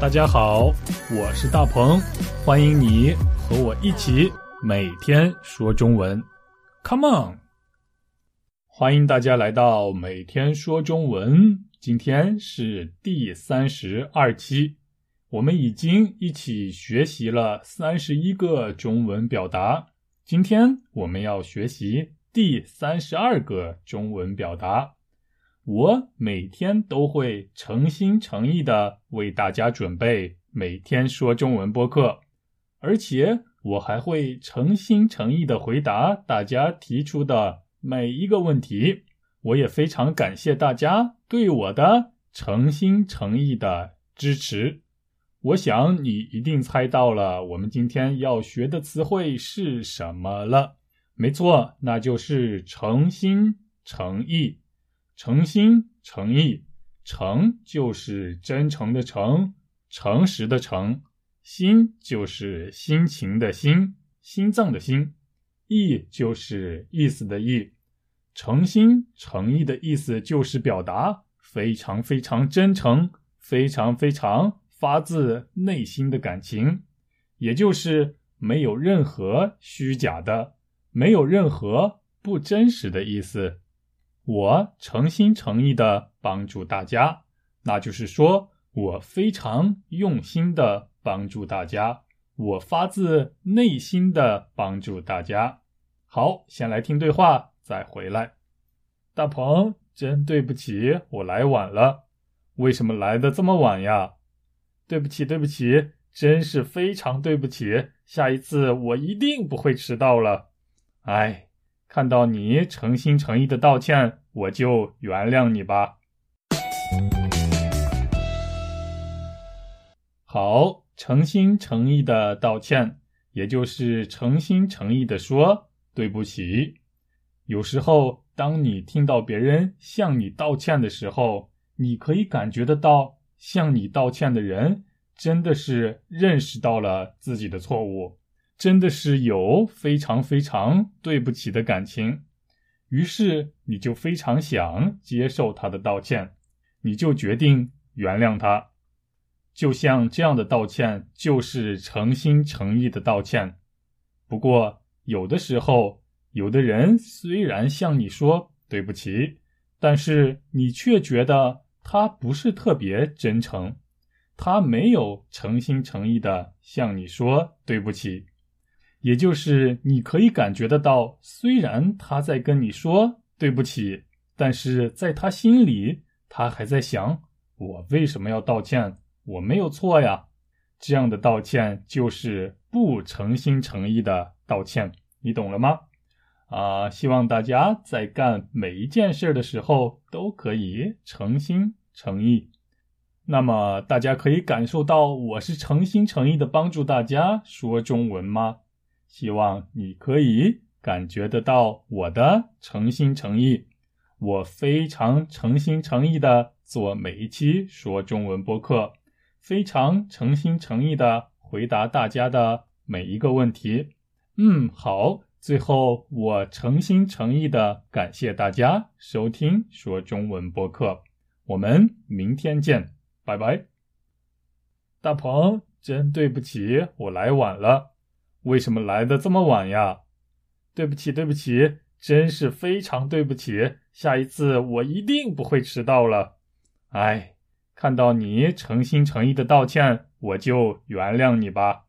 大家好，我是大鹏，欢迎你和我一起每天说中文，Come on！欢迎大家来到每天说中文，今天是第三十二期，我们已经一起学习了三十一个中文表达，今天我们要学习第三十二个中文表达。我每天都会诚心诚意的为大家准备每天说中文播客，而且我还会诚心诚意的回答大家提出的每一个问题。我也非常感谢大家对我的诚心诚意的支持。我想你一定猜到了，我们今天要学的词汇是什么了？没错，那就是诚心诚意。诚心诚意，诚就是真诚的诚，诚实的诚；心就是心情的心，心脏的心；意就是意思的意。诚心诚意的意思就是表达非常非常真诚、非常非常发自内心的感情，也就是没有任何虚假的，没有任何不真实的意思。我诚心诚意的帮助大家，那就是说我非常用心的帮助大家，我发自内心的帮助大家。好，先来听对话，再回来。大鹏，真对不起，我来晚了。为什么来的这么晚呀？对不起，对不起，真是非常对不起。下一次我一定不会迟到了。哎。看到你诚心诚意的道歉，我就原谅你吧。好，诚心诚意的道歉，也就是诚心诚意的说对不起。有时候，当你听到别人向你道歉的时候，你可以感觉得到，向你道歉的人真的是认识到了自己的错误。真的是有非常非常对不起的感情，于是你就非常想接受他的道歉，你就决定原谅他。就像这样的道歉，就是诚心诚意的道歉。不过，有的时候，有的人虽然向你说对不起，但是你却觉得他不是特别真诚，他没有诚心诚意的向你说对不起。也就是你可以感觉得到，虽然他在跟你说对不起，但是在他心里，他还在想：我为什么要道歉？我没有错呀。这样的道歉就是不诚心诚意的道歉，你懂了吗？啊，希望大家在干每一件事的时候都可以诚心诚意。那么大家可以感受到我是诚心诚意的帮助大家说中文吗？希望你可以感觉得到我的诚心诚意，我非常诚心诚意的做每一期说中文播客，非常诚心诚意的回答大家的每一个问题。嗯，好，最后我诚心诚意的感谢大家收听说中文播客，我们明天见，拜拜。大鹏，真对不起，我来晚了。为什么来的这么晚呀？对不起，对不起，真是非常对不起。下一次我一定不会迟到了。哎，看到你诚心诚意的道歉，我就原谅你吧。